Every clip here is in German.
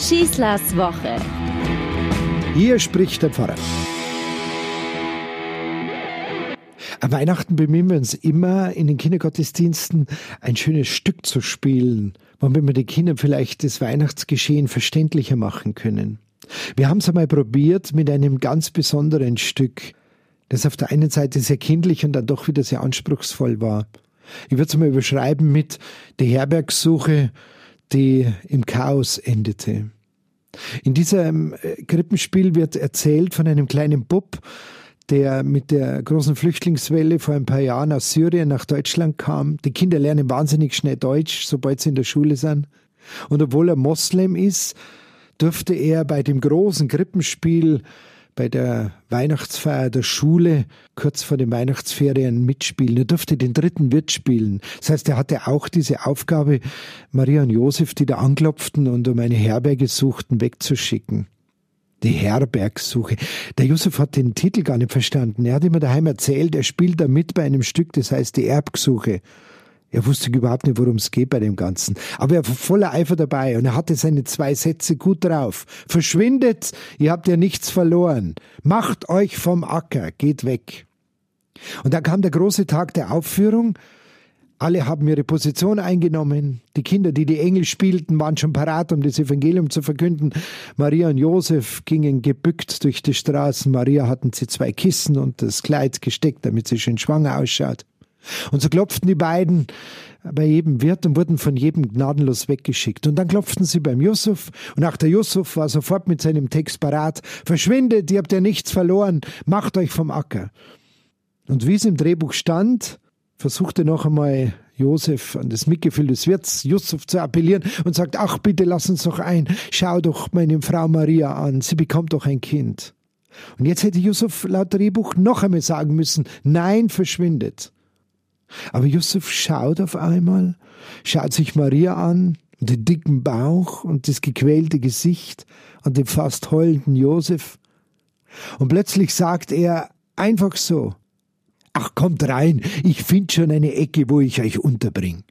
Schießlers Woche. Hier spricht der Pfarrer. An Weihnachten bemühen wir uns immer, in den Kindergottesdiensten ein schönes Stück zu spielen, womit wir den Kindern vielleicht das Weihnachtsgeschehen verständlicher machen können. Wir haben es einmal probiert mit einem ganz besonderen Stück, das auf der einen Seite sehr kindlich und dann doch wieder sehr anspruchsvoll war. Ich würde es mal überschreiben mit die Herbergssuche die im Chaos endete. In diesem äh, Krippenspiel wird erzählt von einem kleinen Bub, der mit der großen Flüchtlingswelle vor ein paar Jahren aus Syrien nach Deutschland kam. Die Kinder lernen wahnsinnig schnell Deutsch, sobald sie in der Schule sind. Und obwohl er Moslem ist, durfte er bei dem großen Krippenspiel bei der Weihnachtsfeier der Schule kurz vor den Weihnachtsferien mitspielen. Er durfte den dritten Wirt spielen. Das heißt, er hatte auch diese Aufgabe, Maria und Josef, die da anklopften und um eine Herberge suchten, wegzuschicken. Die Herbergsuche. Der Josef hat den Titel gar nicht verstanden. Er hat immer daheim erzählt, er spielt da mit bei einem Stück, das heißt die Erbgesuche. Er wusste überhaupt nicht, worum es geht bei dem Ganzen. Aber er war voller Eifer dabei und er hatte seine zwei Sätze gut drauf. Verschwindet, ihr habt ja nichts verloren. Macht euch vom Acker, geht weg. Und dann kam der große Tag der Aufführung. Alle haben ihre Position eingenommen. Die Kinder, die die Engel spielten, waren schon parat, um das Evangelium zu verkünden. Maria und Josef gingen gebückt durch die Straßen. Maria hatten sie zwei Kissen und das Kleid gesteckt, damit sie schön schwanger ausschaut. Und so klopften die beiden bei jedem Wirt und wurden von jedem gnadenlos weggeschickt. Und dann klopften sie beim Yusuf und auch der Yusuf war sofort mit seinem Text parat. Verschwindet, ihr habt ja nichts verloren, macht euch vom Acker. Und wie es im Drehbuch stand, versuchte noch einmal Josef an das Mitgefühl des Wirts Yusuf zu appellieren und sagt, ach bitte lass uns doch ein, schau doch meine Frau Maria an, sie bekommt doch ein Kind. Und jetzt hätte Yusuf laut Drehbuch noch einmal sagen müssen, nein, verschwindet. Aber Yusuf schaut auf einmal, schaut sich Maria an, den dicken Bauch und das gequälte Gesicht und den fast heulenden Josef. Und plötzlich sagt er einfach so, Ach, kommt rein, ich find schon eine Ecke, wo ich euch unterbring.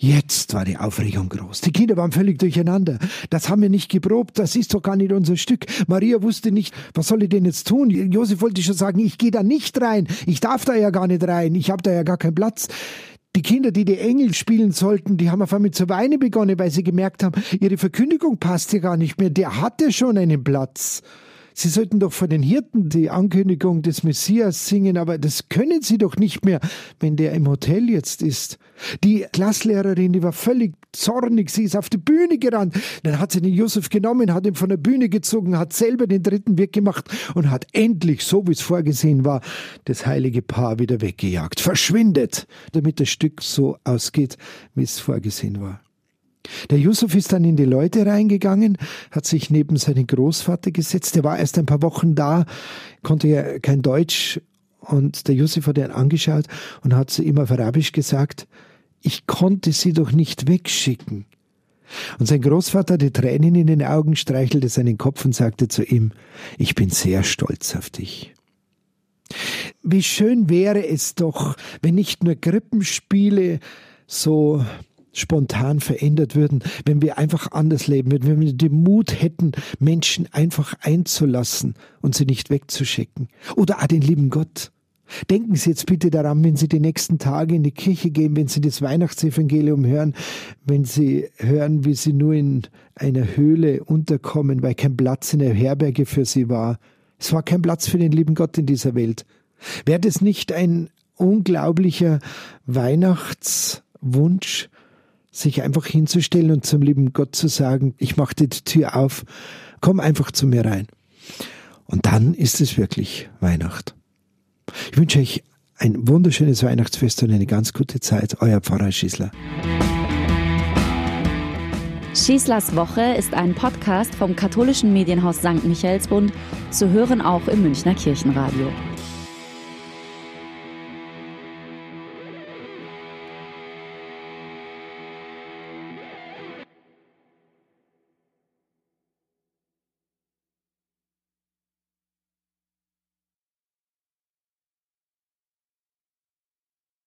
Jetzt war die Aufregung groß. Die Kinder waren völlig durcheinander. Das haben wir nicht geprobt, das ist doch gar nicht unser Stück. Maria wusste nicht, was soll ich denn jetzt tun? Josef wollte schon sagen, ich gehe da nicht rein. Ich darf da ja gar nicht rein. Ich habe da ja gar keinen Platz. Die Kinder, die die Engel spielen sollten, die haben auf einmal zu weinen begonnen, weil sie gemerkt haben, ihre Verkündigung passt ja gar nicht mehr. Der hatte schon einen Platz. Sie sollten doch vor den Hirten die Ankündigung des Messias singen, aber das können Sie doch nicht mehr, wenn der im Hotel jetzt ist. Die Klasslehrerin, die war völlig zornig, sie ist auf die Bühne gerannt. Dann hat sie den Josef genommen, hat ihn von der Bühne gezogen, hat selber den dritten Weg gemacht und hat endlich, so wie es vorgesehen war, das heilige Paar wieder weggejagt. Verschwindet, damit das Stück so ausgeht, wie es vorgesehen war. Der Yusuf ist dann in die Leute reingegangen, hat sich neben seinen Großvater gesetzt. Der war erst ein paar Wochen da, konnte ja kein Deutsch. Und der Yusuf hat ihn angeschaut und hat zu ihm auf Arabisch gesagt, ich konnte sie doch nicht wegschicken. Und sein Großvater, die Tränen in den Augen, streichelte seinen Kopf und sagte zu ihm, ich bin sehr stolz auf dich. Wie schön wäre es doch, wenn nicht nur Krippenspiele so spontan verändert würden, wenn wir einfach anders leben würden, wenn wir den Mut hätten, Menschen einfach einzulassen und sie nicht wegzuschicken. Oder auch den lieben Gott. Denken Sie jetzt bitte daran, wenn Sie die nächsten Tage in die Kirche gehen, wenn Sie das Weihnachtsevangelium hören, wenn Sie hören, wie Sie nur in einer Höhle unterkommen, weil kein Platz in der Herberge für Sie war. Es war kein Platz für den lieben Gott in dieser Welt. Wäre das nicht ein unglaublicher Weihnachtswunsch, sich einfach hinzustellen und zum lieben Gott zu sagen, ich mache die Tür auf, komm einfach zu mir rein. Und dann ist es wirklich Weihnacht. Ich wünsche euch ein wunderschönes Weihnachtsfest und eine ganz gute Zeit. Euer Pfarrer Schießler. Schießlers Woche ist ein Podcast vom katholischen Medienhaus St. Michaelsbund, zu hören auch im Münchner Kirchenradio.